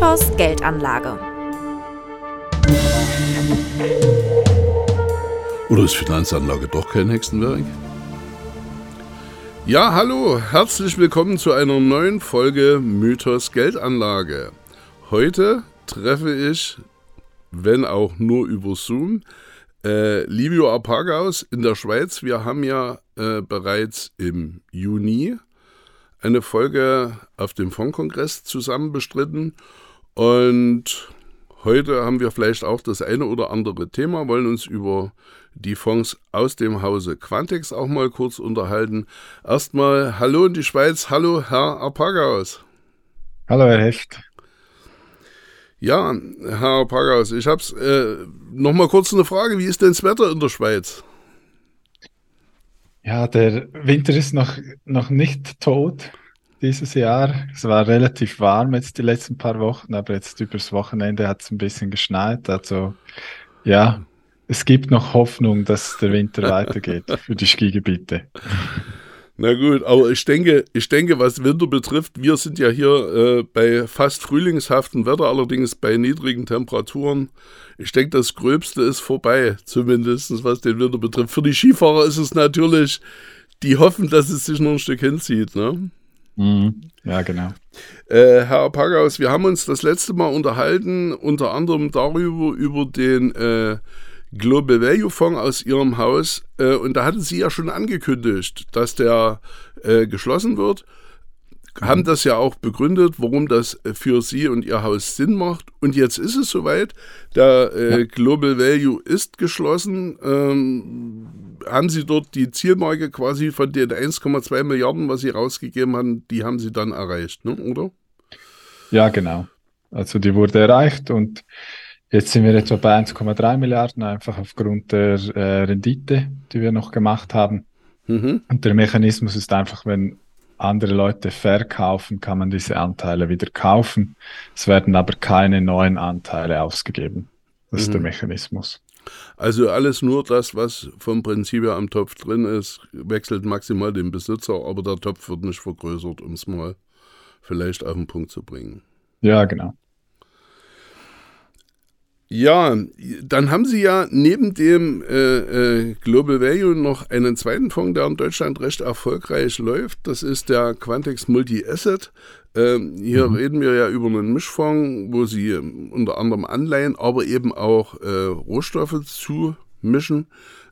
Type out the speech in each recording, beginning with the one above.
Mythos Geldanlage. Oder ist Finanzanlage doch kein Hexenwerk? Ja, hallo, herzlich willkommen zu einer neuen Folge Mythos Geldanlage. Heute treffe ich, wenn auch nur über Zoom, äh, Livio Arpagaus in der Schweiz. Wir haben ja äh, bereits im Juni eine Folge auf dem Fondkongress zusammen bestritten und heute haben wir vielleicht auch das eine oder andere Thema, wollen uns über die Fonds aus dem Hause Quantex auch mal kurz unterhalten. Erstmal Hallo in die Schweiz, hallo Herr Arpagaus. Hallo Herr Hecht. Ja, Herr Arpagaus, ich habe äh, noch mal kurz eine Frage. Wie ist denn das Wetter in der Schweiz? Ja, der Winter ist noch, noch nicht tot dieses Jahr. Es war relativ warm jetzt die letzten paar Wochen, aber jetzt übers Wochenende hat es ein bisschen geschneit. Also ja, es gibt noch Hoffnung, dass der Winter weitergeht für die Skigebiete. Na gut, aber ich denke, ich denke, was Winter betrifft, wir sind ja hier äh, bei fast frühlingshaftem Wetter, allerdings bei niedrigen Temperaturen. Ich denke, das Gröbste ist vorbei, zumindest was den Winter betrifft. Für die Skifahrer ist es natürlich, die hoffen, dass es sich noch ein Stück hinzieht. Ne? Mhm. Ja, genau. Äh, Herr Pagaus, wir haben uns das letzte Mal unterhalten, unter anderem darüber, über den äh, Global Value Fonds aus Ihrem Haus. Äh, und da hatten Sie ja schon angekündigt, dass der äh, geschlossen wird. Haben das ja auch begründet, warum das für Sie und Ihr Haus Sinn macht. Und jetzt ist es soweit. Der äh. Global Value ist geschlossen. Ähm, haben Sie dort die Zielmarke quasi von den 1,2 Milliarden, was Sie rausgegeben haben, die haben Sie dann erreicht, ne? oder? Ja, genau. Also die wurde erreicht und Jetzt sind wir etwa bei 1,3 Milliarden, einfach aufgrund der äh, Rendite, die wir noch gemacht haben. Mhm. Und der Mechanismus ist einfach, wenn andere Leute verkaufen, kann man diese Anteile wieder kaufen. Es werden aber keine neuen Anteile ausgegeben. Das mhm. ist der mhm. Mechanismus. Also alles nur das, was vom Prinzip her am Topf drin ist, wechselt maximal den Besitzer, aber der Topf wird nicht vergrößert, um es mal vielleicht auf den Punkt zu bringen. Ja, genau. Ja, dann haben Sie ja neben dem äh, äh, Global Value noch einen zweiten Fonds, der in Deutschland recht erfolgreich läuft. Das ist der Quantex Multi-Asset. Ähm, hier mhm. reden wir ja über einen Mischfonds, wo Sie ähm, unter anderem Anleihen, aber eben auch äh, Rohstoffe zumischen.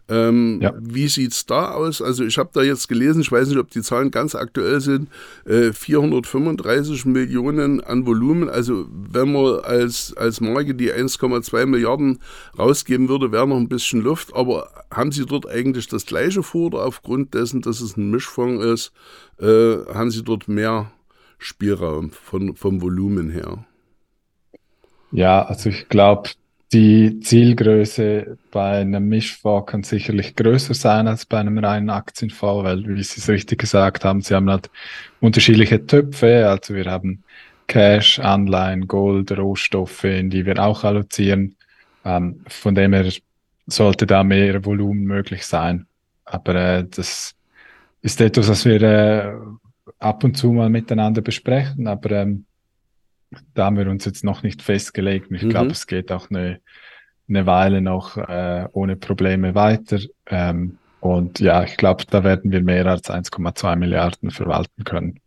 Ähm, ja. Wie sieht es da aus? Also ich habe da jetzt gelesen, ich weiß nicht, ob die Zahlen ganz aktuell sind, äh, 435 Millionen an Volumen. Also wenn man als, als Marke die 1,2 Milliarden rausgeben würde, wäre noch ein bisschen Luft. Aber haben Sie dort eigentlich das gleiche vor oder aufgrund dessen, dass es ein Mischfonds ist, äh, haben Sie dort mehr Spielraum von, vom Volumen her? Ja, also ich glaube, die Zielgröße bei einem Mischfonds kann sicherlich größer sein als bei einem reinen Aktienfonds, weil, wie Sie es richtig gesagt haben, Sie haben halt unterschiedliche Töpfe. Also wir haben Cash, Anleihen, Gold, Rohstoffe, in die wir auch allozieren. Ähm, von dem her sollte da mehr Volumen möglich sein. Aber äh, das ist etwas, was wir äh, ab und zu mal miteinander besprechen. Aber ähm, da haben wir uns jetzt noch nicht festgelegt. Und ich mhm. glaube, es geht auch eine, eine Weile noch äh, ohne Probleme weiter. Ähm, und ja, ich glaube, da werden wir mehr als 1,2 Milliarden verwalten können.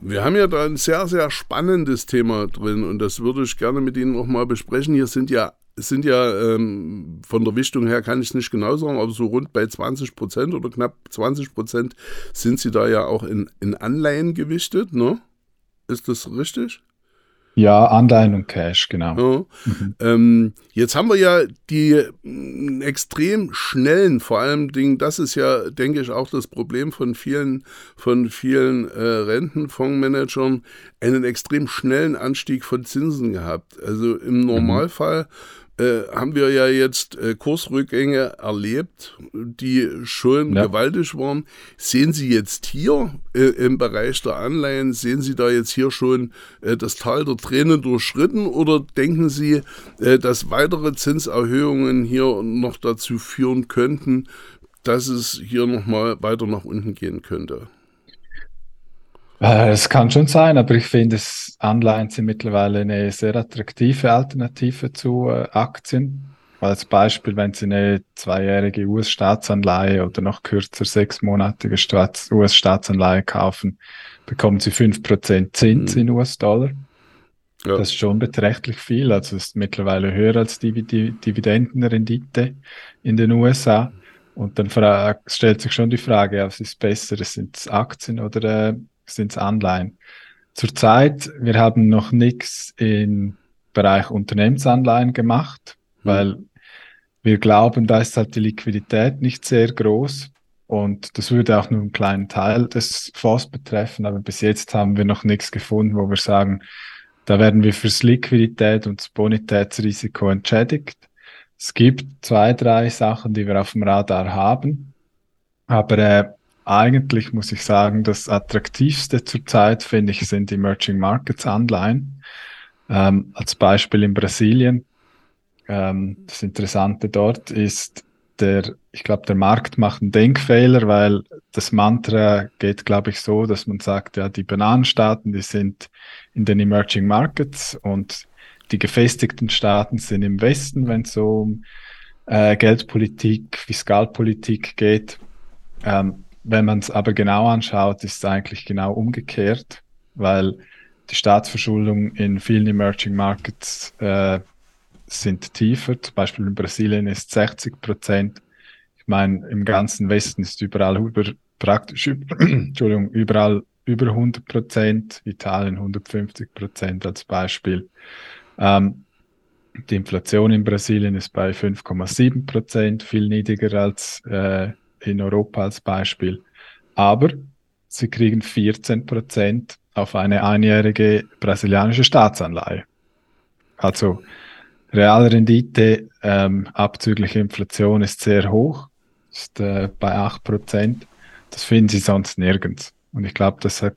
Wir haben ja da ein sehr, sehr spannendes Thema drin und das würde ich gerne mit Ihnen auch mal besprechen. Hier sind ja, sind ja ähm, von der Wichtung her, kann ich es nicht genau sagen, aber so rund bei 20 Prozent oder knapp 20 Prozent sind Sie da ja auch in, in Anleihen gewichtet, ne? Ist das richtig? Ja, Anleihen und Cash, genau. Ja. Mhm. Ähm, jetzt haben wir ja die mm, extrem schnellen, vor allem Dingen, das ist ja, denke ich, auch das Problem von vielen, von vielen äh, Rentenfondsmanagern, einen extrem schnellen Anstieg von Zinsen gehabt. Also im mhm. Normalfall mhm äh, haben wir ja jetzt äh, Kursrückgänge erlebt, die schon ja. gewaltig waren. Sehen Sie jetzt hier äh, im Bereich der Anleihen, sehen Sie da jetzt hier schon äh, das Tal der Tränen durchschritten oder denken Sie, äh, dass weitere Zinserhöhungen hier noch dazu führen könnten, dass es hier nochmal weiter nach unten gehen könnte? Äh, es kann schon sein, aber ich finde, Anleihen sind mittlerweile eine sehr attraktive Alternative zu äh, Aktien. Als Beispiel, wenn Sie eine zweijährige US-Staatsanleihe oder noch kürzer sechsmonatige US-Staatsanleihe kaufen, bekommen Sie fünf Prozent Zins mhm. in US-Dollar. Ja. Das ist schon beträchtlich viel. Also ist mittlerweile höher als die, die Dividendenrendite in den USA. Und dann stellt sich schon die Frage, was ist besser? Sind es Aktien oder äh, sind es Anleihen? Zurzeit, wir haben noch nichts im Bereich Unternehmensanleihen gemacht, mhm. weil wir glauben, da ist halt die Liquidität nicht sehr groß. Und das würde auch nur einen kleinen Teil des Fonds betreffen, aber bis jetzt haben wir noch nichts gefunden, wo wir sagen, da werden wir fürs Liquidität und das Bonitätsrisiko entschädigt. Es gibt zwei, drei Sachen, die wir auf dem Radar haben, aber äh, eigentlich muss ich sagen, das attraktivste zurzeit finde ich sind Emerging Markets Anleihen. Ähm, als Beispiel in Brasilien. Ähm, das Interessante dort ist, der, ich glaube, der Markt macht einen Denkfehler, weil das Mantra geht, glaube ich, so, dass man sagt, ja, die Bananenstaaten, die sind in den Emerging Markets und die gefestigten Staaten sind im Westen, wenn es so um äh, Geldpolitik, Fiskalpolitik geht. Ähm, wenn man es aber genau anschaut, ist es eigentlich genau umgekehrt, weil die Staatsverschuldung in vielen Emerging Markets äh, sind tiefer. Zum Beispiel in Brasilien ist 60 Prozent. Ich meine, im ganzen Westen ist überall über, praktisch, Entschuldigung, überall über 100 Prozent, Italien 150 Prozent als Beispiel. Ähm, die Inflation in Brasilien ist bei 5,7 Prozent, viel niedriger als äh, in Europa als Beispiel. Aber sie kriegen 14 Prozent auf eine einjährige brasilianische Staatsanleihe. Also Realrendite ähm, abzüglich Inflation ist sehr hoch, ist äh, bei 8 Prozent. Das finden Sie sonst nirgends. Und ich glaube, das hat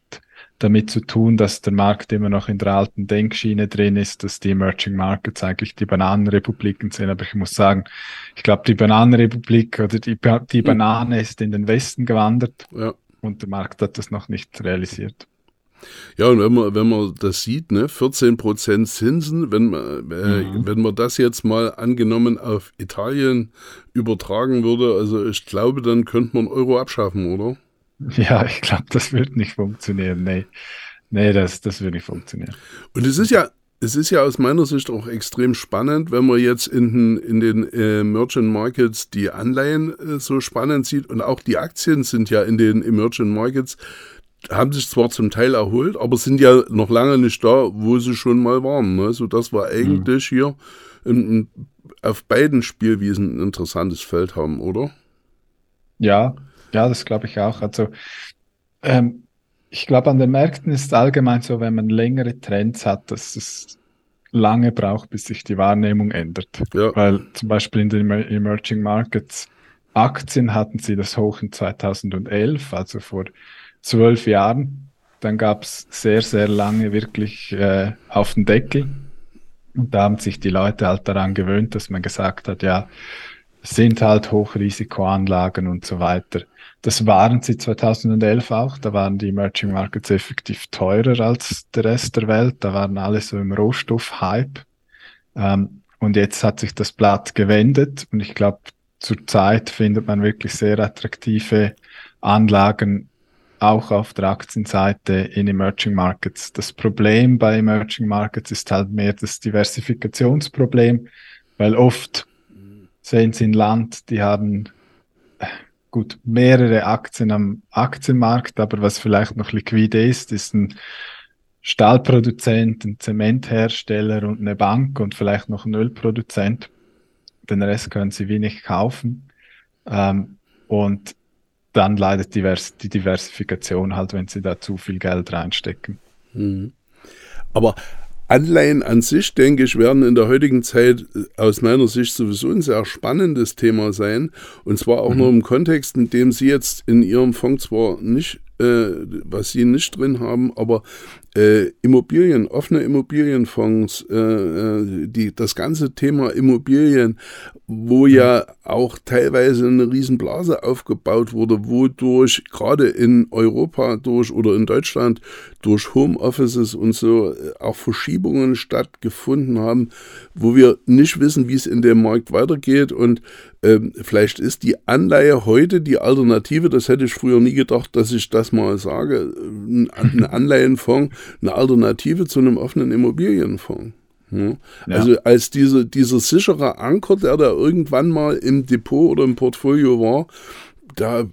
damit zu tun, dass der Markt immer noch in der alten Denkschiene drin ist, dass die Emerging Markets eigentlich die Bananenrepubliken sind. Aber ich muss sagen, ich glaube, die Bananenrepublik oder die, die Banane ist in den Westen gewandert ja. und der Markt hat das noch nicht realisiert. Ja, und wenn man, wenn man das sieht, ne, 14 Prozent Zinsen, wenn man, äh, mhm. wenn man das jetzt mal angenommen auf Italien übertragen würde, also ich glaube, dann könnte man Euro abschaffen, oder? Ja, ich glaube, das wird nicht funktionieren. Nee, nee das, das wird nicht funktionieren. Und es ist ja, es ist ja aus meiner Sicht auch extrem spannend, wenn man jetzt in, in den äh, Merchant Markets die Anleihen äh, so spannend sieht und auch die Aktien sind ja in den Emerging Markets, haben sich zwar zum Teil erholt, aber sind ja noch lange nicht da, wo sie schon mal waren. Ne? So dass wir eigentlich mhm. hier in, in, auf beiden Spielwiesen ein interessantes Feld haben, oder? Ja, ja, das glaube ich auch. Also ähm, ich glaube, an den Märkten ist es allgemein so, wenn man längere Trends hat, dass es lange braucht, bis sich die Wahrnehmung ändert. Ja. Weil zum Beispiel in den Emerging Markets Aktien hatten sie das hoch in 2011, also vor zwölf Jahren. Dann gab es sehr, sehr lange wirklich äh, auf den Deckel. Und da haben sich die Leute halt daran gewöhnt, dass man gesagt hat, ja, es sind halt Hochrisikoanlagen und so weiter. Das waren sie 2011 auch. Da waren die Emerging Markets effektiv teurer als der Rest der Welt. Da waren alle so im Rohstoff-Hype. Ähm, und jetzt hat sich das Blatt gewendet. Und ich glaube, zurzeit findet man wirklich sehr attraktive Anlagen auch auf der Aktienseite in Emerging Markets. Das Problem bei Emerging Markets ist halt mehr das Diversifikationsproblem, weil oft sehen Sie ein Land, die haben gut, mehrere Aktien am Aktienmarkt, aber was vielleicht noch liquide ist, ist ein Stahlproduzent, ein Zementhersteller und eine Bank und vielleicht noch ein Ölproduzent. Den Rest können sie wenig kaufen. Ähm, und dann leidet divers die Diversifikation halt, wenn sie da zu viel Geld reinstecken. Mhm. Aber Anleihen an sich, denke ich, werden in der heutigen Zeit äh, aus meiner Sicht sowieso ein sehr spannendes Thema sein. Und zwar auch mhm. nur im Kontext, in dem Sie jetzt in Ihrem Fonds zwar nicht was Sie nicht drin haben, aber äh, Immobilien, offene Immobilienfonds, äh, äh, die, das ganze Thema Immobilien, wo ja auch teilweise eine Riesenblase aufgebaut wurde, wodurch gerade in Europa durch oder in Deutschland durch Homeoffices und so äh, auch Verschiebungen stattgefunden haben, wo wir nicht wissen, wie es in dem Markt weitergeht und ähm, vielleicht ist die Anleihe heute die Alternative, das hätte ich früher nie gedacht, dass ich das mal sage, ein Anleihenfonds eine Alternative zu einem offenen Immobilienfonds. Ja. Also als diese, dieser sichere Anker, der da irgendwann mal im Depot oder im Portfolio war, da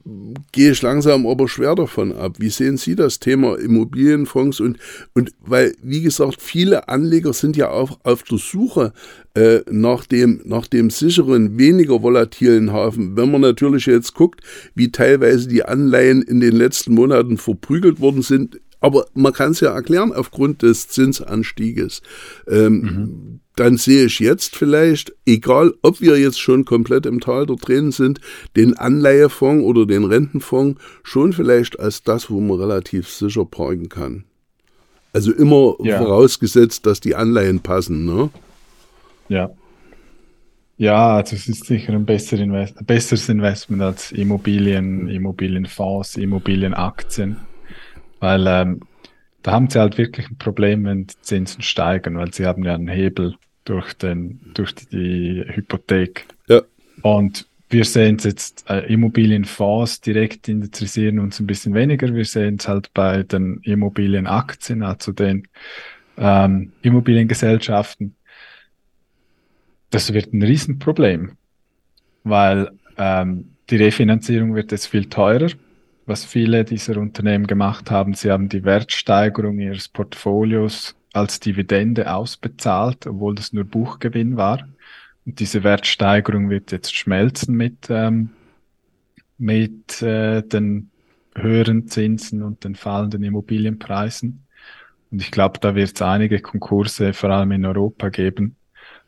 gehe ich langsam aber schwer davon ab. Wie sehen Sie das Thema Immobilienfonds? Und, und weil, wie gesagt, viele Anleger sind ja auch auf der Suche äh, nach, dem, nach dem sicheren, weniger volatilen Hafen. Wenn man natürlich jetzt guckt, wie teilweise die Anleihen in den letzten Monaten verprügelt worden sind, aber man kann es ja erklären aufgrund des Zinsanstieges. Ähm, mhm. Dann sehe ich jetzt vielleicht, egal ob wir jetzt schon komplett im Tal der Tränen sind, den Anleihefonds oder den Rentenfonds schon vielleicht als das, wo man relativ sicher parken kann. Also immer ja. vorausgesetzt, dass die Anleihen passen, ne? Ja. Ja, also es ist sicher ein besseres Investment als Immobilien, Immobilienfonds, Immobilienaktien. Weil ähm, da haben sie halt wirklich ein Problem, wenn die Zinsen steigen, weil sie haben ja einen Hebel durch, den, durch die, Hypothek. Ja. Und wir sehen es jetzt, äh, Immobilienfonds direkt interessieren uns ein bisschen weniger. Wir sehen es halt bei den Immobilienaktien, also den ähm, Immobiliengesellschaften. Das wird ein Riesenproblem, weil ähm, die Refinanzierung wird jetzt viel teurer was viele dieser Unternehmen gemacht haben. Sie haben die Wertsteigerung ihres Portfolios als Dividende ausbezahlt, obwohl das nur Buchgewinn war. Und diese Wertsteigerung wird jetzt schmelzen mit, ähm, mit äh, den höheren Zinsen und den fallenden Immobilienpreisen. Und ich glaube, da wird es einige Konkurse, vor allem in Europa, geben.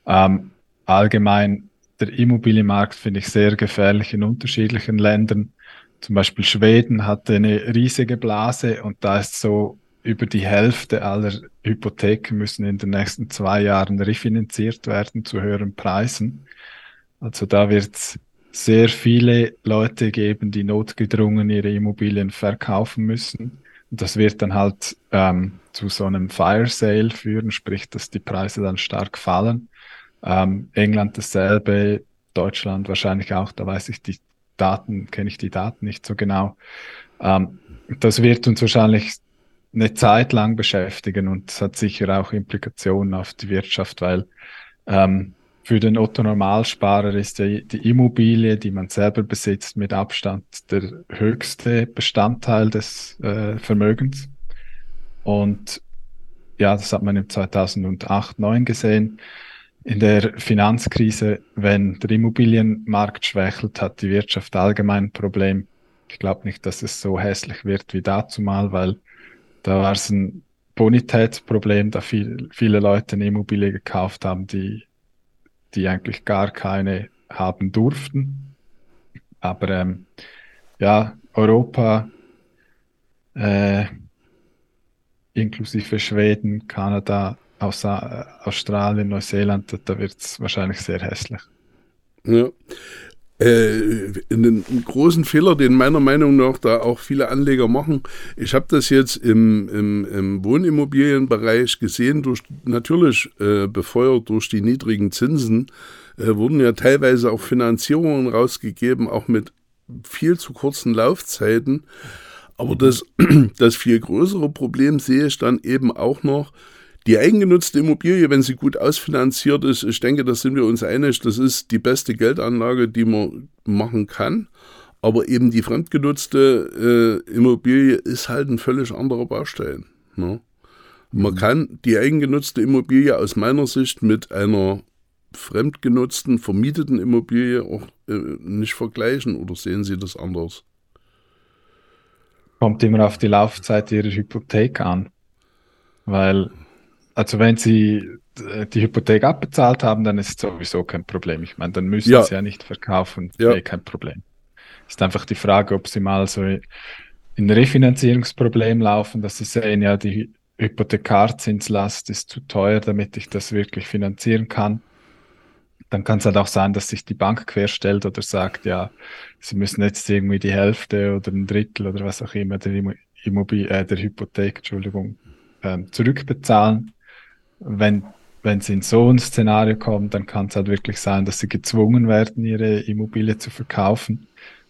Ähm, allgemein, der Immobilienmarkt finde ich sehr gefährlich in unterschiedlichen Ländern. Zum Beispiel Schweden hatte eine riesige Blase und da ist so über die Hälfte aller Hypotheken müssen in den nächsten zwei Jahren refinanziert werden zu höheren Preisen. Also da wird es sehr viele Leute geben, die notgedrungen ihre Immobilien verkaufen müssen. Und das wird dann halt ähm, zu so einem Fire Sale führen, sprich, dass die Preise dann stark fallen. Ähm, England dasselbe, Deutschland wahrscheinlich auch, da weiß ich die Daten, kenne ich die Daten nicht so genau. Ähm, das wird uns wahrscheinlich eine Zeit lang beschäftigen und es hat sicher auch Implikationen auf die Wirtschaft, weil ähm, für den Otto Normalsparer ist die, die Immobilie, die man selber besitzt, mit Abstand der höchste Bestandteil des äh, Vermögens. Und ja, das hat man im 2008, 2009 gesehen in der Finanzkrise, wenn der Immobilienmarkt schwächelt, hat die Wirtschaft allgemein ein Problem. Ich glaube nicht, dass es so hässlich wird wie dazu mal, weil da war es ein Bonitätsproblem, da viel, viele Leute eine Immobilie gekauft haben, die, die eigentlich gar keine haben durften. Aber ähm, ja, Europa, äh, inklusive Schweden, Kanada, außer äh, Australien, Neuseeland, da wird es wahrscheinlich sehr hässlich. Ja. Äh, einen, großen Fehler, den meiner Meinung nach da auch viele Anleger machen. Ich habe das jetzt im, im, im, Wohnimmobilienbereich gesehen, durch, natürlich äh, befeuert durch die niedrigen Zinsen, äh, wurden ja teilweise auch Finanzierungen rausgegeben, auch mit viel zu kurzen Laufzeiten. Aber das, das viel größere Problem sehe ich dann eben auch noch, die eigengenutzte Immobilie, wenn sie gut ausfinanziert ist, ich denke, da sind wir uns einig, das ist die beste Geldanlage, die man machen kann. Aber eben die fremdgenutzte äh, Immobilie ist halt ein völlig anderer Baustein. Ne? Man mhm. kann die eigengenutzte Immobilie aus meiner Sicht mit einer fremdgenutzten, vermieteten Immobilie auch äh, nicht vergleichen oder sehen Sie das anders? Kommt immer auf die Laufzeit Ihrer Hypothek an. Weil also wenn Sie äh, die Hypothek abbezahlt haben, dann ist es sowieso kein Problem. Ich meine, dann müssen ja. Sie ja nicht verkaufen, ja. Eh kein Problem. Ist einfach die Frage, ob Sie mal so in Refinanzierungsproblem laufen, dass sie sehen, ja, die Hypothekarzinslast ist zu teuer, damit ich das wirklich finanzieren kann. Dann kann es halt auch sein, dass sich die Bank querstellt oder sagt, ja, sie müssen jetzt irgendwie die Hälfte oder ein Drittel oder was auch immer der, Immobil äh, der Hypothek, Entschuldigung, ähm, zurückbezahlen. Wenn wenn es in so ein Szenario kommt, dann kann es halt wirklich sein, dass sie gezwungen werden, ihre Immobilie zu verkaufen.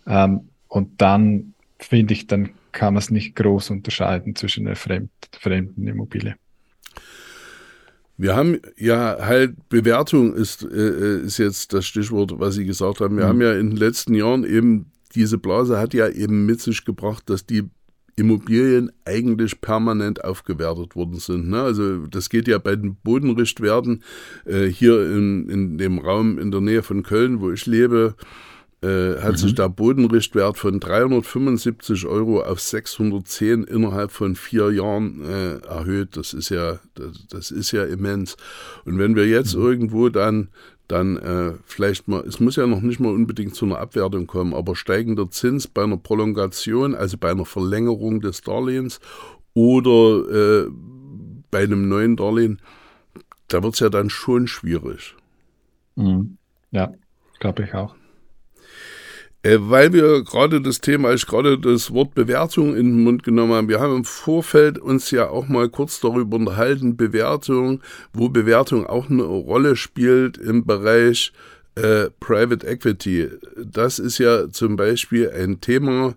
Ähm, und dann finde ich, dann kann man es nicht groß unterscheiden zwischen einer fremd, fremden Immobilie. Wir haben ja halt, Bewertung ist, äh, äh, ist jetzt das Stichwort, was Sie gesagt haben. Wir mhm. haben ja in den letzten Jahren eben, diese Blase hat ja eben mit sich gebracht, dass die Immobilien eigentlich permanent aufgewertet worden sind. Ne? Also das geht ja bei den Bodenrichtwerten äh, hier in, in dem Raum in der Nähe von Köln, wo ich lebe, äh, hat mhm. sich der Bodenrichtwert von 375 Euro auf 610 innerhalb von vier Jahren äh, erhöht. Das ist ja, das, das, ist ja immens. Und wenn wir jetzt mhm. irgendwo dann dann äh, vielleicht mal, es muss ja noch nicht mal unbedingt zu einer Abwertung kommen, aber steigender Zins bei einer Prolongation, also bei einer Verlängerung des Darlehens oder äh, bei einem neuen Darlehen, da wird es ja dann schon schwierig. Mhm. Ja, glaube ich auch. Äh, weil wir gerade das Thema, ich gerade das Wort Bewertung in den Mund genommen haben. Wir haben im Vorfeld uns ja auch mal kurz darüber unterhalten, Bewertung, wo Bewertung auch eine Rolle spielt im Bereich äh, Private Equity. Das ist ja zum Beispiel ein Thema,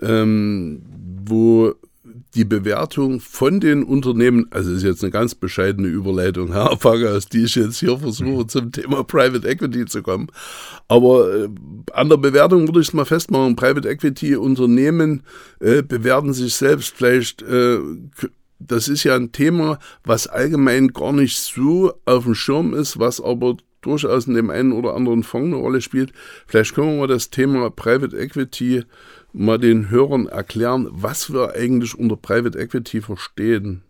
ähm, wo die Bewertung von den Unternehmen, also ist jetzt eine ganz bescheidene Überleitung, Herr Fagas, die ich jetzt hier versuche zum Thema Private Equity zu kommen. Aber äh, an der Bewertung würde ich es mal festmachen, Private Equity Unternehmen äh, bewerten sich selbst vielleicht, äh, das ist ja ein Thema, was allgemein gar nicht so auf dem Schirm ist, was aber durchaus in dem einen oder anderen Fonds eine Rolle spielt. Vielleicht können wir mal das Thema Private Equity mal den Hörern erklären, was wir eigentlich unter Private Equity verstehen.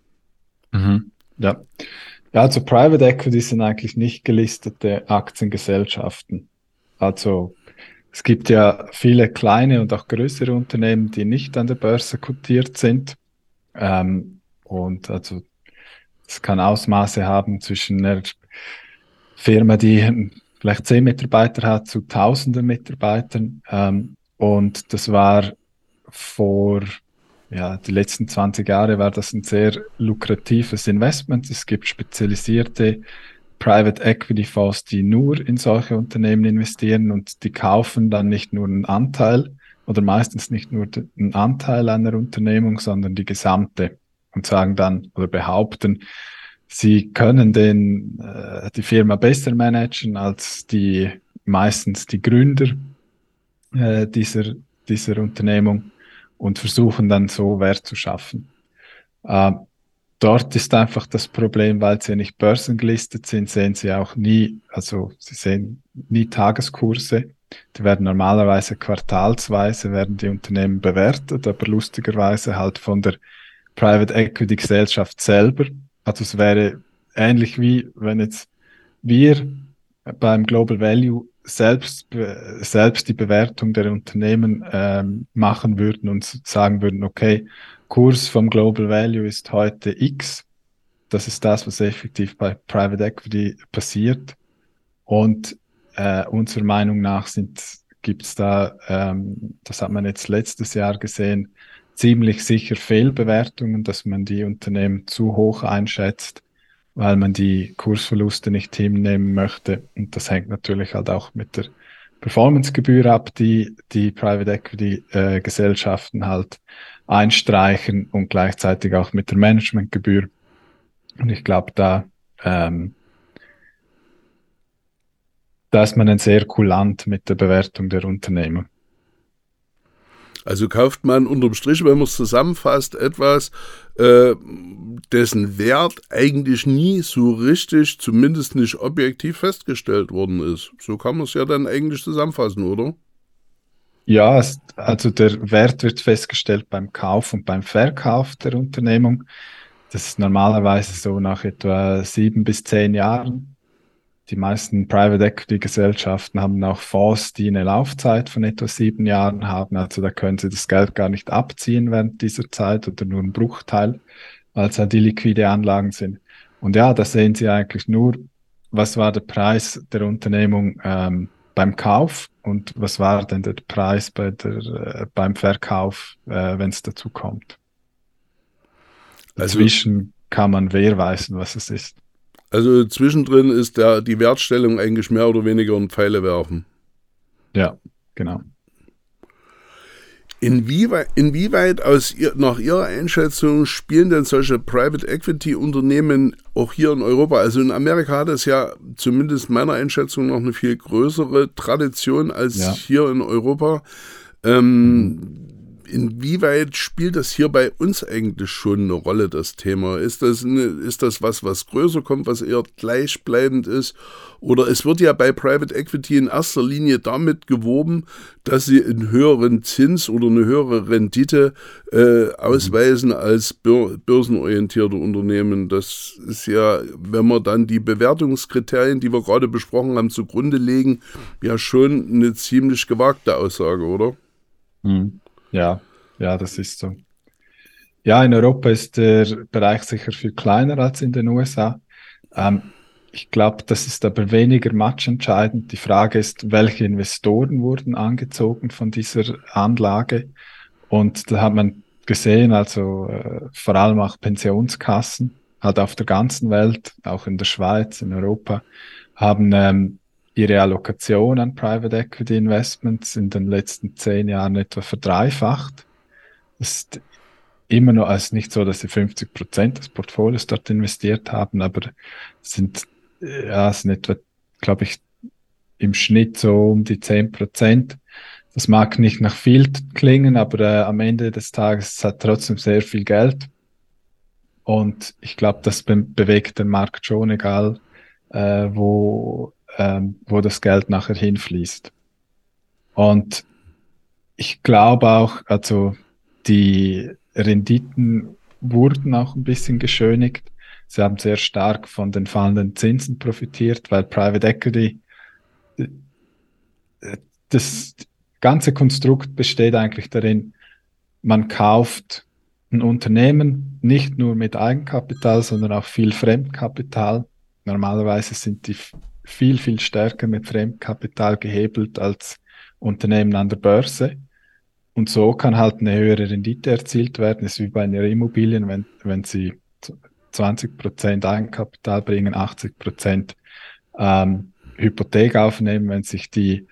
Mhm. Ja. ja, also Private Equity sind eigentlich nicht gelistete Aktiengesellschaften. Also es gibt ja viele kleine und auch größere Unternehmen, die nicht an der Börse kotiert sind. Ähm, und also es kann Ausmaße haben zwischen einer Firma, die vielleicht zehn Mitarbeiter hat, zu tausenden Mitarbeitern. Ähm, und das war vor, ja, die letzten 20 Jahre war das ein sehr lukratives Investment. Es gibt spezialisierte Private Equity Fonds, die nur in solche Unternehmen investieren und die kaufen dann nicht nur einen Anteil oder meistens nicht nur einen Anteil einer Unternehmung, sondern die gesamte und sagen dann oder behaupten, sie können den, äh, die Firma besser managen als die meistens die Gründer äh, dieser, dieser Unternehmung und versuchen dann so Wert zu schaffen. Äh, dort ist einfach das Problem, weil sie nicht börsengelistet sind, sehen sie auch nie, also sie sehen nie Tageskurse. Die werden normalerweise quartalsweise werden die Unternehmen bewertet, aber lustigerweise halt von der Private Equity Gesellschaft selber. Also es wäre ähnlich wie wenn jetzt wir beim Global Value selbst, selbst die Bewertung der Unternehmen ähm, machen würden und sagen würden, okay, Kurs vom Global Value ist heute X. Das ist das, was effektiv bei Private Equity passiert. Und äh, unserer Meinung nach sind, gibt es da, ähm, das hat man jetzt letztes Jahr gesehen, ziemlich sicher Fehlbewertungen, dass man die Unternehmen zu hoch einschätzt weil man die Kursverluste nicht hinnehmen möchte. Und das hängt natürlich halt auch mit der Performancegebühr ab, die die Private Equity äh, Gesellschaften halt einstreichen und gleichzeitig auch mit der Managementgebühr. Und ich glaube, da, ähm, da ist man ein sehr kulant mit der Bewertung der Unternehmer. Also kauft man unterm Strich, wenn man es zusammenfasst, etwas, äh, dessen Wert eigentlich nie so richtig, zumindest nicht objektiv festgestellt worden ist. So kann man es ja dann eigentlich zusammenfassen, oder? Ja, also der Wert wird festgestellt beim Kauf und beim Verkauf der Unternehmung. Das ist normalerweise so nach etwa sieben bis zehn Jahren. Die meisten Private Equity Gesellschaften haben auch Fonds, die eine Laufzeit von etwa sieben Jahren haben. Also da können sie das Geld gar nicht abziehen während dieser Zeit oder nur einen Bruchteil, weil es ja die liquide Anlagen sind. Und ja, da sehen Sie eigentlich nur, was war der Preis der Unternehmung ähm, beim Kauf und was war denn der Preis bei der, äh, beim Verkauf, äh, wenn es dazu kommt. Also, Dazwischen kann man wehrweisen, was es ist. Also zwischendrin ist der, die Wertstellung eigentlich mehr oder weniger ein Pfeile werfen. Ja, genau. Inwieweit, inwieweit aus ihr, nach Ihrer Einschätzung spielen denn solche Private Equity Unternehmen auch hier in Europa? Also in Amerika hat es ja zumindest meiner Einschätzung noch eine viel größere Tradition als ja. hier in Europa. Ähm, mhm inwieweit spielt das hier bei uns eigentlich schon eine Rolle, das Thema? Ist das, eine, ist das was, was größer kommt, was eher gleichbleibend ist? Oder es wird ja bei Private Equity in erster Linie damit gewoben, dass sie einen höheren Zins oder eine höhere Rendite äh, ausweisen als börsenorientierte Unternehmen. Das ist ja, wenn wir dann die Bewertungskriterien, die wir gerade besprochen haben, zugrunde legen, ja schon eine ziemlich gewagte Aussage, oder? Mhm. Ja, ja, das ist so. Ja, in Europa ist der Bereich sicher viel kleiner als in den USA. Ähm, ich glaube, das ist aber weniger matchentscheidend. Die Frage ist, welche Investoren wurden angezogen von dieser Anlage? Und da hat man gesehen, also äh, vor allem auch Pensionskassen, halt auf der ganzen Welt, auch in der Schweiz, in Europa, haben ähm, ihre Allokation an Private Equity Investments in den letzten zehn Jahren etwa verdreifacht. Das ist immer noch, also nicht so, dass sie 50 Prozent des Portfolios dort investiert haben, aber sind, ja, sind etwa, glaube ich, im Schnitt so um die 10 Prozent. Das mag nicht nach viel klingen, aber äh, am Ende des Tages hat trotzdem sehr viel Geld. Und ich glaube, das be bewegt den Markt schon, egal äh, wo ähm, wo das Geld nachher hinfließt. Und ich glaube auch, also die Renditen wurden auch ein bisschen geschönigt. Sie haben sehr stark von den fallenden Zinsen profitiert, weil Private Equity, äh, das ganze Konstrukt besteht eigentlich darin, man kauft ein Unternehmen nicht nur mit Eigenkapital, sondern auch viel Fremdkapital. Normalerweise sind die viel, viel stärker mit Fremdkapital gehebelt als Unternehmen an der Börse. Und so kann halt eine höhere Rendite erzielt werden. Das ist wie bei einer Immobilien, wenn, wenn sie 20 Prozent Eigenkapital bringen, 80 Prozent ähm, Hypothek aufnehmen, wenn sich die,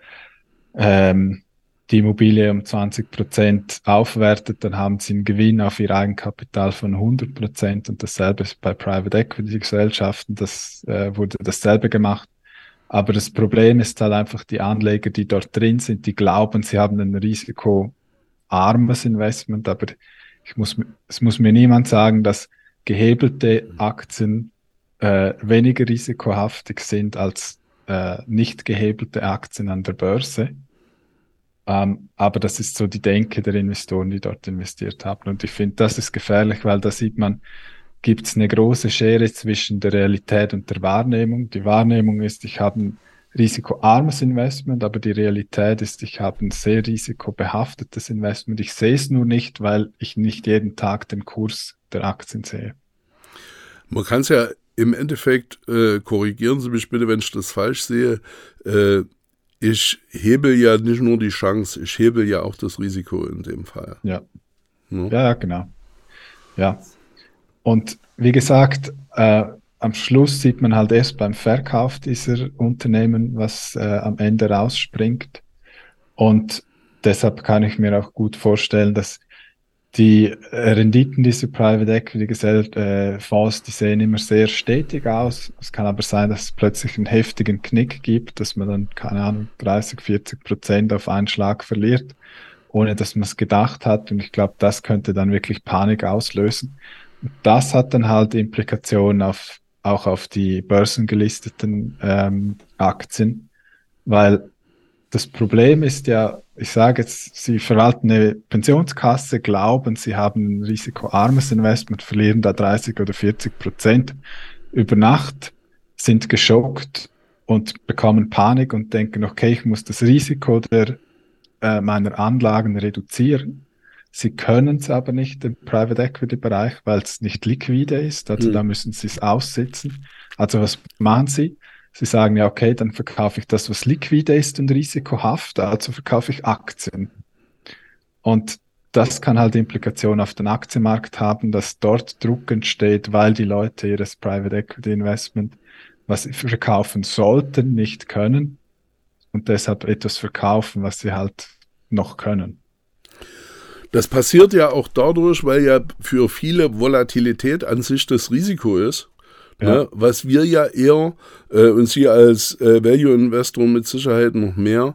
ähm, die Immobilie um 20 Prozent aufwertet, dann haben sie einen Gewinn auf ihr Eigenkapital von 100 Prozent und dasselbe ist bei Private Equity Gesellschaften, das äh, wurde dasselbe gemacht. Aber das Problem ist halt einfach, die Anleger, die dort drin sind, die glauben, sie haben ein risikoarmes Investment, aber ich muss, es muss mir niemand sagen, dass gehebelte Aktien äh, weniger risikohaftig sind als äh, nicht gehebelte Aktien an der Börse. Ähm, aber das ist so die Denke der Investoren, die dort investiert haben. Und ich finde, das ist gefährlich, weil da sieht man, gibt es eine große Schere zwischen der Realität und der Wahrnehmung. Die Wahrnehmung ist, ich habe ein risikoarmes Investment, aber die Realität ist, ich habe ein sehr risikobehaftetes Investment. Ich sehe es nur nicht, weil ich nicht jeden Tag den Kurs der Aktien sehe. Man kann es ja im Endeffekt, äh, korrigieren Sie mich bitte, wenn ich das falsch sehe, äh, ich hebel ja nicht nur die Chance, ich hebel ja auch das Risiko in dem Fall. Ja. Ja, ja genau. Ja, und wie gesagt, äh, am Schluss sieht man halt erst beim Verkauf dieser Unternehmen, was äh, am Ende rausspringt. Und deshalb kann ich mir auch gut vorstellen, dass die Renditen dieser Private Equity Gesellschaft, äh, Fonds, die sehen immer sehr stetig aus. Es kann aber sein, dass es plötzlich einen heftigen Knick gibt, dass man dann, keine Ahnung, 30, 40 Prozent auf einen Schlag verliert, ohne dass man es gedacht hat. Und ich glaube, das könnte dann wirklich Panik auslösen das hat dann halt Implikationen auf, auch auf die börsengelisteten ähm, Aktien, weil das Problem ist ja, ich sage jetzt, Sie verwalten eine Pensionskasse, glauben, Sie haben ein risikoarmes Investment, verlieren da 30 oder 40 Prozent über Nacht, sind geschockt und bekommen Panik und denken, okay, ich muss das Risiko der, äh, meiner Anlagen reduzieren. Sie können es aber nicht im Private Equity Bereich, weil es nicht liquide ist. Also mhm. da müssen Sie es aussitzen. Also was machen Sie? Sie sagen ja, okay, dann verkaufe ich das, was liquide ist und risikohaft, also verkaufe ich Aktien. Und das kann halt Implikationen auf den Aktienmarkt haben, dass dort Druck entsteht, weil die Leute ihres Private Equity Investment, was sie verkaufen sollten, nicht können und deshalb etwas verkaufen, was sie halt noch können. Das passiert ja auch dadurch, weil ja für viele Volatilität an sich das Risiko ist. Ja. Ne, was wir ja eher, äh, und Sie als äh, Value-Investor mit Sicherheit noch mehr,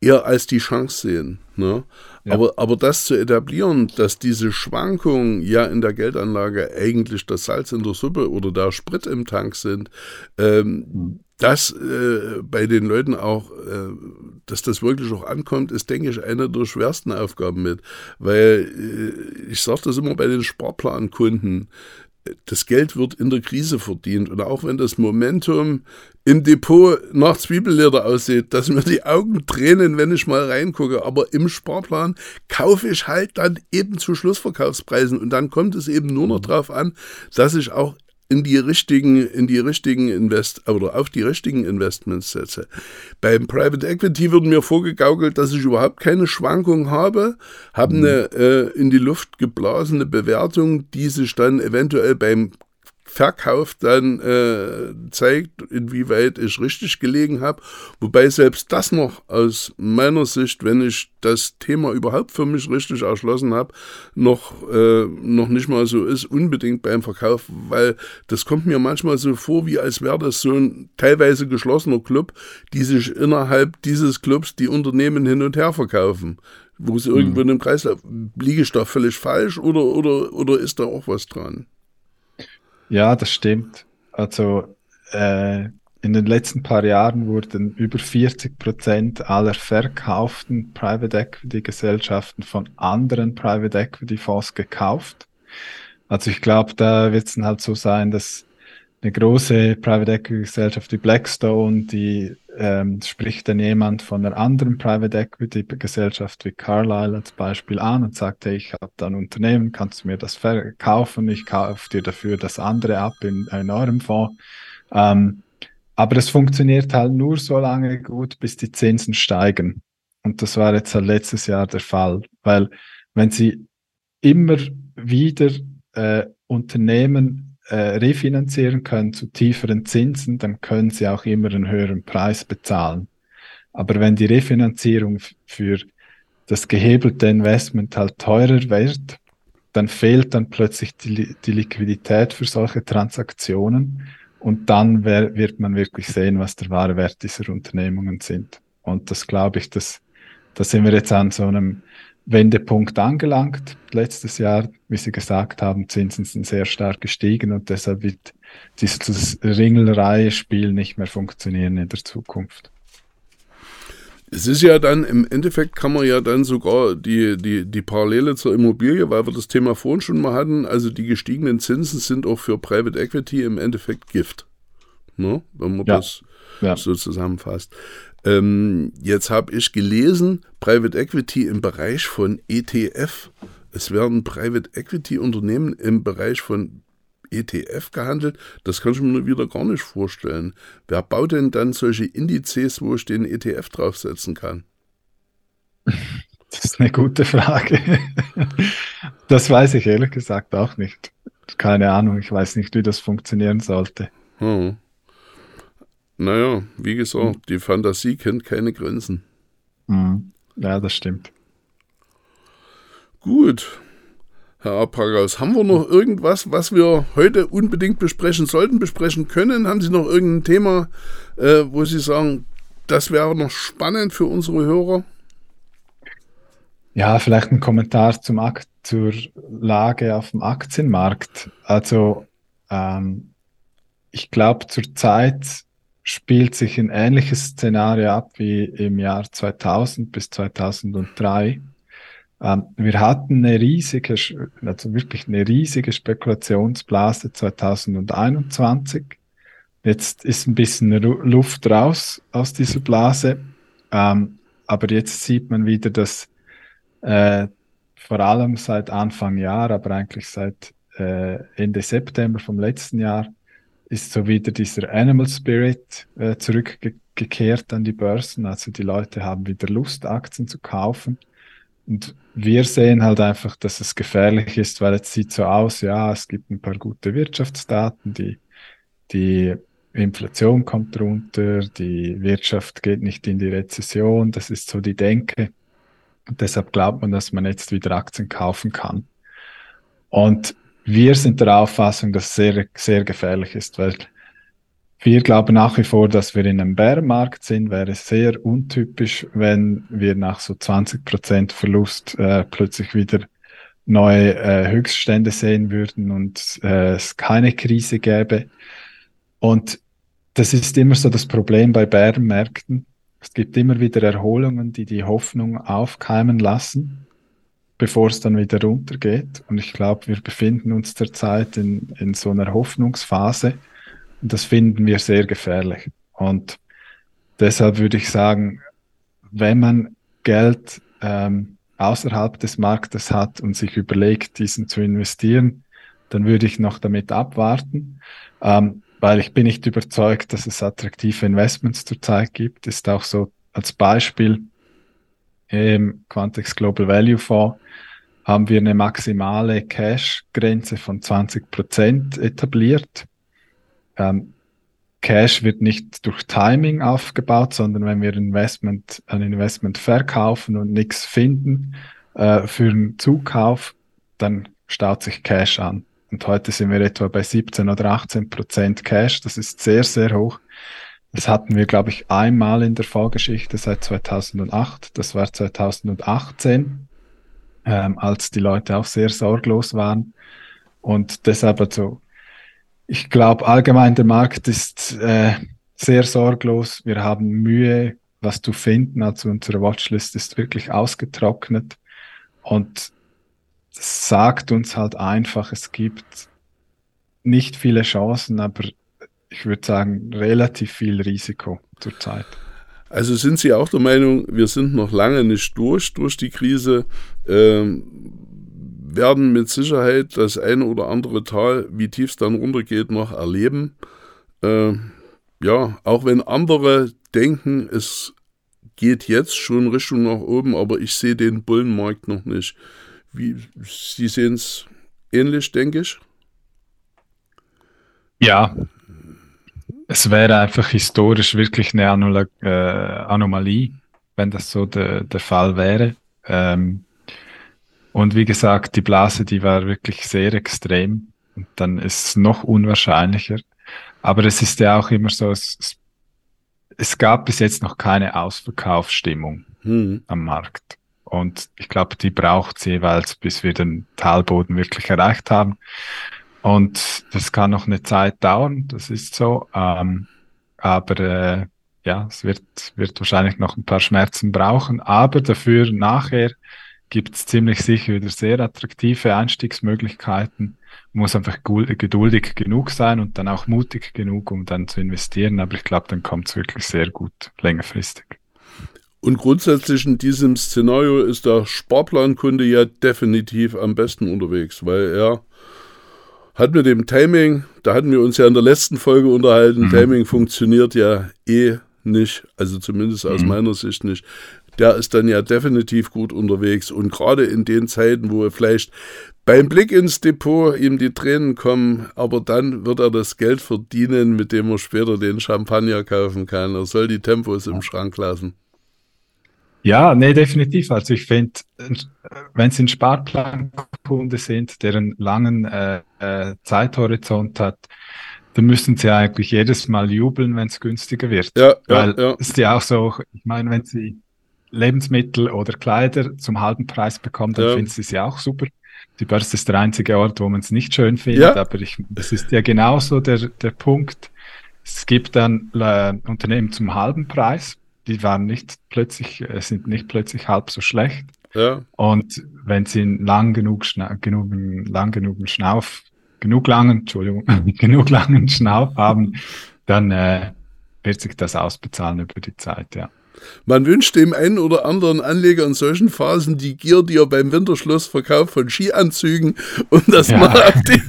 eher als die Chance sehen. Ne? Ja. Aber, aber das zu etablieren, dass diese Schwankungen ja in der Geldanlage eigentlich das Salz in der Suppe oder der Sprit im Tank sind, ähm, mhm. das äh, bei den Leuten auch, äh, dass das wirklich auch ankommt, ist, denke ich, eine der schwersten Aufgaben mit. Weil äh, ich sage das immer bei den Sparplankunden, das Geld wird in der Krise verdient. Und auch wenn das Momentum im Depot nach Zwiebelleder aussieht, dass mir die Augen tränen, wenn ich mal reingucke. Aber im Sparplan kaufe ich halt dann eben zu Schlussverkaufspreisen. Und dann kommt es eben nur noch darauf an, dass ich auch in die richtigen, in die richtigen Invest oder auf die richtigen Investments setze. Beim Private Equity wird mir vorgegaukelt, dass ich überhaupt keine Schwankung habe, habe mhm. eine äh, in die Luft geblasene Bewertung, die sich dann eventuell beim Verkauf dann äh, zeigt, inwieweit ich richtig gelegen habe. Wobei selbst das noch aus meiner Sicht, wenn ich das Thema überhaupt für mich richtig erschlossen habe, noch, äh, noch nicht mal so ist, unbedingt beim Verkauf, weil das kommt mir manchmal so vor, wie als wäre das so ein teilweise geschlossener Club, die sich innerhalb dieses Clubs die Unternehmen hin und her verkaufen wo sie irgendwo mhm. in einem Kreislauf. Liege ich da völlig falsch oder, oder, oder ist da auch was dran? Ja, das stimmt. Also äh, in den letzten paar Jahren wurden über 40 Prozent aller verkauften Private Equity Gesellschaften von anderen Private Equity Fonds gekauft. Also ich glaube, da wird es dann halt so sein, dass eine große Private Equity Gesellschaft wie Blackstone, die ähm, spricht dann jemand von einer anderen Private Equity Gesellschaft wie Carlyle als Beispiel an und sagt, hey, ich habe da ein Unternehmen, kannst du mir das verkaufen? Ich kaufe dir dafür das andere ab in, in eurem Fonds. Ähm, aber das funktioniert halt nur so lange gut, bis die Zinsen steigen. Und das war jetzt halt letztes Jahr der Fall, weil wenn sie immer wieder äh, Unternehmen äh, refinanzieren können zu tieferen Zinsen, dann können sie auch immer einen höheren Preis bezahlen. Aber wenn die Refinanzierung für das gehebelte Investment halt teurer wird, dann fehlt dann plötzlich die, die Liquidität für solche Transaktionen und dann wär, wird man wirklich sehen, was der wahre Wert dieser Unternehmungen sind. Und das glaube ich, dass da sind wir jetzt an so einem Wendepunkt angelangt. Letztes Jahr, wie Sie gesagt haben, Zinsen sind sehr stark gestiegen und deshalb wird dieses Ringelreihe-Spiel nicht mehr funktionieren in der Zukunft. Es ist ja dann, im Endeffekt kann man ja dann sogar die, die, die Parallele zur Immobilie, weil wir das Thema vorhin schon mal hatten, also die gestiegenen Zinsen sind auch für Private Equity im Endeffekt Gift. Ne? Wenn man ja. das ja. so zusammenfasst. Ähm, jetzt habe ich gelesen, Private Equity im Bereich von ETF. Es werden Private Equity Unternehmen im Bereich von ETF gehandelt. Das kann ich mir wieder gar nicht vorstellen. Wer baut denn dann solche Indizes, wo ich den ETF draufsetzen kann? Das ist eine gute Frage. Das weiß ich ehrlich gesagt auch nicht. Keine Ahnung, ich weiß nicht, wie das funktionieren sollte. Hm. Naja, wie gesagt, mhm. die Fantasie kennt keine Grenzen. Mhm. Ja, das stimmt. Gut. Herr Apagas, haben wir noch irgendwas, was wir heute unbedingt besprechen sollten, besprechen können? Haben Sie noch irgendein Thema, äh, wo Sie sagen, das wäre noch spannend für unsere Hörer? Ja, vielleicht ein Kommentar zum Akt, zur Lage auf dem Aktienmarkt. Also ähm, ich glaube, zurzeit spielt sich ein ähnliches Szenario ab wie im Jahr 2000 bis 2003. Ähm, wir hatten eine riesige, also wirklich eine riesige Spekulationsblase 2021. Jetzt ist ein bisschen Luft raus aus dieser Blase. Ähm, aber jetzt sieht man wieder, dass äh, vor allem seit Anfang Jahr, aber eigentlich seit äh, Ende September vom letzten Jahr, ist so wieder dieser Animal Spirit äh, zurückgekehrt an die Börsen. Also die Leute haben wieder Lust, Aktien zu kaufen. Und wir sehen halt einfach, dass es gefährlich ist, weil es sieht so aus, ja, es gibt ein paar gute Wirtschaftsdaten, die, die Inflation kommt runter, die Wirtschaft geht nicht in die Rezession, das ist so die Denke. Und deshalb glaubt man, dass man jetzt wieder Aktien kaufen kann. Und wir sind der Auffassung, dass es sehr, sehr gefährlich ist, weil wir glauben nach wie vor, dass wir in einem Bärenmarkt sind. Wäre sehr untypisch, wenn wir nach so 20 Prozent Verlust äh, plötzlich wieder neue äh, Höchststände sehen würden und äh, es keine Krise gäbe. Und das ist immer so das Problem bei Bärenmärkten. Es gibt immer wieder Erholungen, die die Hoffnung aufkeimen lassen, bevor es dann wieder runtergeht. Und ich glaube, wir befinden uns derzeit in, in so einer Hoffnungsphase. Und das finden wir sehr gefährlich. Und deshalb würde ich sagen, wenn man Geld ähm, außerhalb des Marktes hat und sich überlegt, diesen zu investieren, dann würde ich noch damit abwarten. Ähm, weil ich bin nicht überzeugt, dass es attraktive Investments zurzeit gibt. Ist auch so als Beispiel im Quantex Global Value Fonds haben wir eine maximale Cash-Grenze von 20 Prozent etabliert. Ähm, Cash wird nicht durch Timing aufgebaut, sondern wenn wir Investment, ein Investment verkaufen und nichts finden äh, für einen Zukauf, dann staut sich Cash an. Und heute sind wir etwa bei 17 oder 18 Prozent Cash. Das ist sehr, sehr hoch. Das hatten wir, glaube ich, einmal in der Vorgeschichte seit 2008. Das war 2018, ähm, als die Leute auch sehr sorglos waren. Und deshalb, also, ich glaube, allgemein der Markt ist äh, sehr sorglos. Wir haben Mühe, was zu finden. Also unsere Watchlist ist wirklich ausgetrocknet. Und sagt uns halt einfach, es gibt nicht viele Chancen, aber ich würde sagen, relativ viel Risiko zurzeit. Also sind Sie auch der Meinung, wir sind noch lange nicht durch, durch die Krise, ähm, werden mit Sicherheit das eine oder andere Tal, wie tief es dann runtergeht, noch erleben. Ähm, ja, auch wenn andere denken, es geht jetzt schon Richtung nach oben, aber ich sehe den Bullenmarkt noch nicht. Wie, Sie sehen es ähnlich, denke ich. Ja, es wäre einfach historisch wirklich eine Anol äh, Anomalie, wenn das so de, der Fall wäre. Ähm, und wie gesagt, die Blase, die war wirklich sehr extrem. Und dann ist es noch unwahrscheinlicher. Aber es ist ja auch immer so, es, es gab bis jetzt noch keine Ausverkaufsstimmung hm. am Markt. Und ich glaube, die braucht es jeweils, bis wir den Talboden wirklich erreicht haben. Und das kann noch eine Zeit dauern, das ist so. Ähm, aber äh, ja, es wird, wird wahrscheinlich noch ein paar Schmerzen brauchen. Aber dafür nachher gibt es ziemlich sicher wieder sehr attraktive Einstiegsmöglichkeiten. Man muss einfach geduldig genug sein und dann auch mutig genug, um dann zu investieren. Aber ich glaube, dann kommt es wirklich sehr gut längerfristig. Und grundsätzlich in diesem Szenario ist der Sparplankunde ja definitiv am besten unterwegs, weil er hat mit dem Timing, da hatten wir uns ja in der letzten Folge unterhalten, mhm. Timing funktioniert ja eh nicht, also zumindest aus mhm. meiner Sicht nicht. Der ist dann ja definitiv gut unterwegs und gerade in den Zeiten, wo er vielleicht beim Blick ins Depot ihm die Tränen kommen, aber dann wird er das Geld verdienen, mit dem er später den Champagner kaufen kann. Er soll die Tempos im Schrank lassen. Ja, nee, definitiv. Also ich finde, wenn Sie ein Sparplankunde sind, der einen langen äh, äh, Zeithorizont hat, dann müssen Sie eigentlich jedes Mal jubeln, wenn es günstiger wird. Ja, Weil ja, ja. ist ja auch so, ich meine, wenn Sie Lebensmittel oder Kleider zum halben Preis bekommen, dann ja. finden Sie es ja auch super. Die Börse ist der einzige Ort, wo man es nicht schön findet, ja. aber ich, es ist ja genauso der, der Punkt. Es gibt dann äh, Unternehmen zum halben Preis die waren nicht plötzlich, äh, sind nicht plötzlich halb so schlecht. Ja. Und wenn sie lang genug, genug, lang genug Schnauf, genug langen, Entschuldigung, genug langen Schnauf haben, dann äh, wird sich das ausbezahlen über die Zeit, ja. Man wünscht dem einen oder anderen Anleger in solchen Phasen die Gier, die er beim Winterschlussverkauf von Skianzügen, um das ja. mal auf die,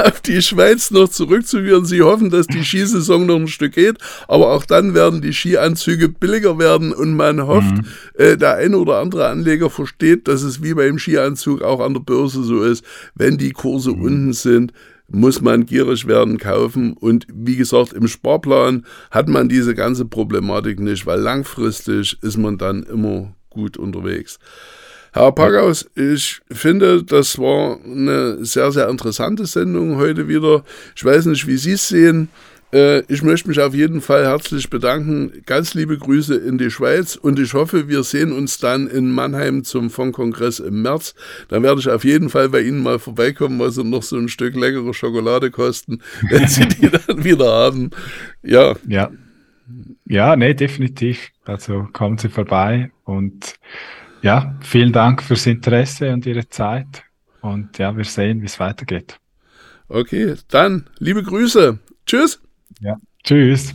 auf die Schweiz noch zurückzuführen. Sie hoffen, dass die Skisaison noch ein Stück geht, aber auch dann werden die Skianzüge billiger werden und man hofft, mhm. äh, der eine oder andere Anleger versteht, dass es wie beim Skianzug auch an der Börse so ist, wenn die Kurse mhm. unten sind, muss man gierig werden, kaufen. Und wie gesagt, im Sparplan hat man diese ganze Problematik nicht, weil langfristig ist man dann immer gut unterwegs. Herr Pagaus, ich finde, das war eine sehr, sehr interessante Sendung heute wieder. Ich weiß nicht, wie Sie es sehen. Äh, ich möchte mich auf jeden Fall herzlich bedanken. Ganz liebe Grüße in die Schweiz und ich hoffe, wir sehen uns dann in Mannheim zum Fondkongress im März. Dann werde ich auf jeden Fall bei Ihnen mal vorbeikommen, weil Sie noch so ein Stück leckere Schokolade kosten, wenn Sie die dann wieder haben. Ja. Ja. Ja, nee, definitiv. Also kommen Sie vorbei und ja, vielen Dank fürs Interesse und Ihre Zeit. Und ja, wir sehen, wie es weitergeht. Okay, dann liebe Grüße. Tschüss. Ja. Tschüss.